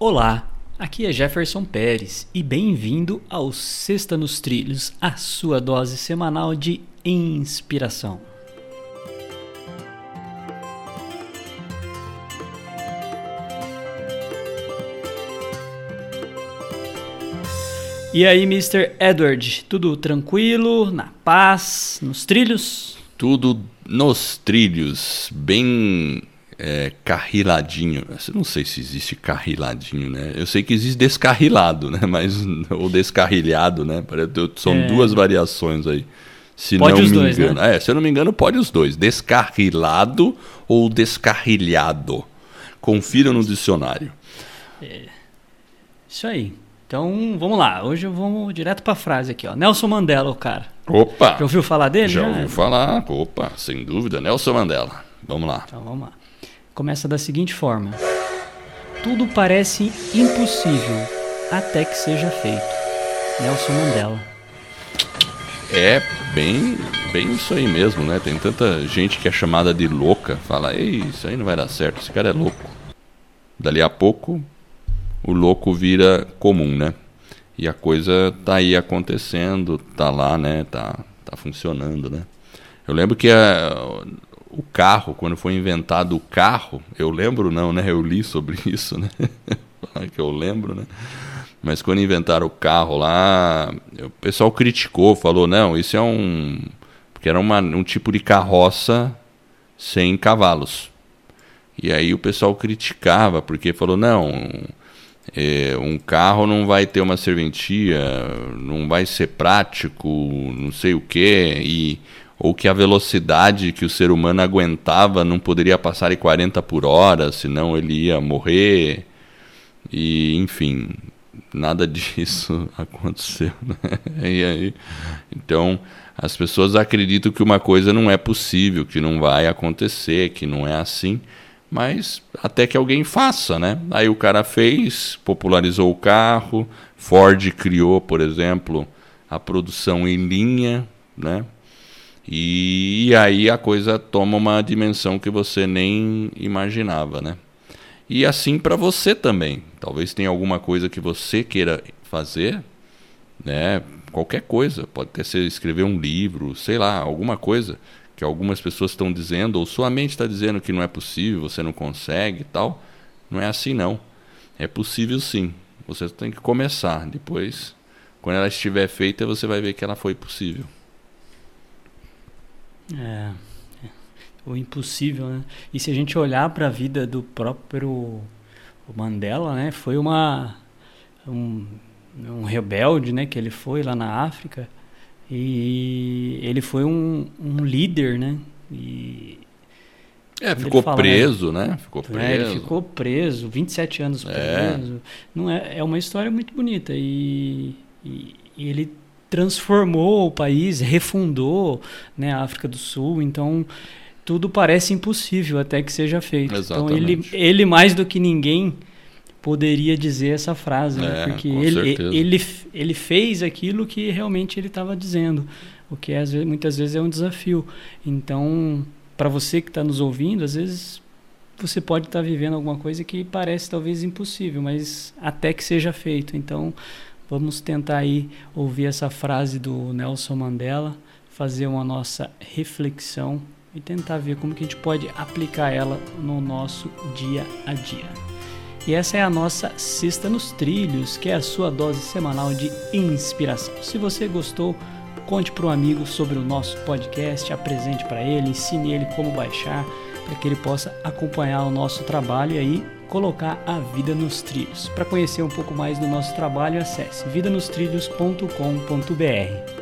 Olá, aqui é Jefferson Pérez e bem-vindo ao Sexta nos Trilhos, a sua dose semanal de inspiração. E aí, Mr. Edward, tudo tranquilo, na paz, nos trilhos? Tudo nos trilhos, bem é, carriladinho. Eu não sei se existe carriladinho, né? Eu sei que existe descarrilado, né? Mas ou descarrilhado, né? São é. duas variações aí. Se pode não me dois, engano. Né? É, se eu não me engano, pode os dois. Descarrilado ou descarrilhado. Confira no dicionário. É. Isso aí. Então, vamos lá. Hoje vamos direto para a frase aqui, ó. Nelson Mandela, o cara. Opa! Já ouviu falar dele? Já, já ouviu falar. Opa, sem dúvida. Nelson Mandela. Vamos lá. Então, vamos lá. Começa da seguinte forma: Tudo parece impossível até que seja feito. Nelson Mandela. É bem, bem isso aí mesmo, né? Tem tanta gente que é chamada de louca, fala, ei, isso aí não vai dar certo, esse cara é louco. Dali a pouco o louco vira comum, né? E a coisa tá aí acontecendo, tá lá, né? Tá, tá funcionando, né? Eu lembro que a, o carro, quando foi inventado o carro, eu lembro não, né? Eu li sobre isso, né? que eu lembro, né? Mas quando inventaram o carro lá, o pessoal criticou, falou, não, isso é um... Porque era uma, um tipo de carroça sem cavalos. E aí o pessoal criticava, porque falou, não, é, um carro não vai ter uma serventia, não vai ser prático, não sei o quê, e, ou que a velocidade que o ser humano aguentava não poderia passar de 40 por hora, senão ele ia morrer. E, enfim, nada disso aconteceu. Né? E aí, então, as pessoas acreditam que uma coisa não é possível, que não vai acontecer, que não é assim mas até que alguém faça, né? Aí o cara fez, popularizou o carro, Ford criou, por exemplo, a produção em linha, né? E, aí a coisa toma uma dimensão que você nem imaginava, né? E assim para você também. Talvez tenha alguma coisa que você queira fazer, né? Qualquer coisa, pode até ser escrever um livro, sei lá, alguma coisa que algumas pessoas estão dizendo, ou sua mente está dizendo que não é possível, você não consegue e tal. Não é assim não. É possível sim. Você tem que começar. Depois, quando ela estiver feita, você vai ver que ela foi possível. É, é. o impossível, né? E se a gente olhar para a vida do próprio Mandela, né? Foi uma um, um rebelde, né? Que ele foi lá na África e ele foi um, um líder, né? E é, ficou fala, preso, né? Ficou preso. É, ele ficou preso, 27 anos é. preso. É. Não é, é uma história muito bonita. E, e, e, ele transformou o país, refundou né, a África do Sul. Então, tudo parece impossível até que seja feito. Exatamente. Então, ele, ele mais do que ninguém poderia dizer essa frase, né? é, porque ele, ele, ele fez aquilo que realmente ele estava dizendo, o que às vezes, muitas vezes é um desafio. Então, para você que está nos ouvindo, às vezes você pode estar tá vivendo alguma coisa que parece talvez impossível, mas até que seja feito. Então, vamos tentar aí ouvir essa frase do Nelson Mandela, fazer uma nossa reflexão e tentar ver como que a gente pode aplicar ela no nosso dia a dia. E essa é a nossa Sexta nos Trilhos, que é a sua dose semanal de inspiração. Se você gostou, conte para um amigo sobre o nosso podcast, apresente para ele, ensine ele como baixar, para que ele possa acompanhar o nosso trabalho e aí colocar a vida nos trilhos. Para conhecer um pouco mais do nosso trabalho, acesse vidanostrilhos.com.br.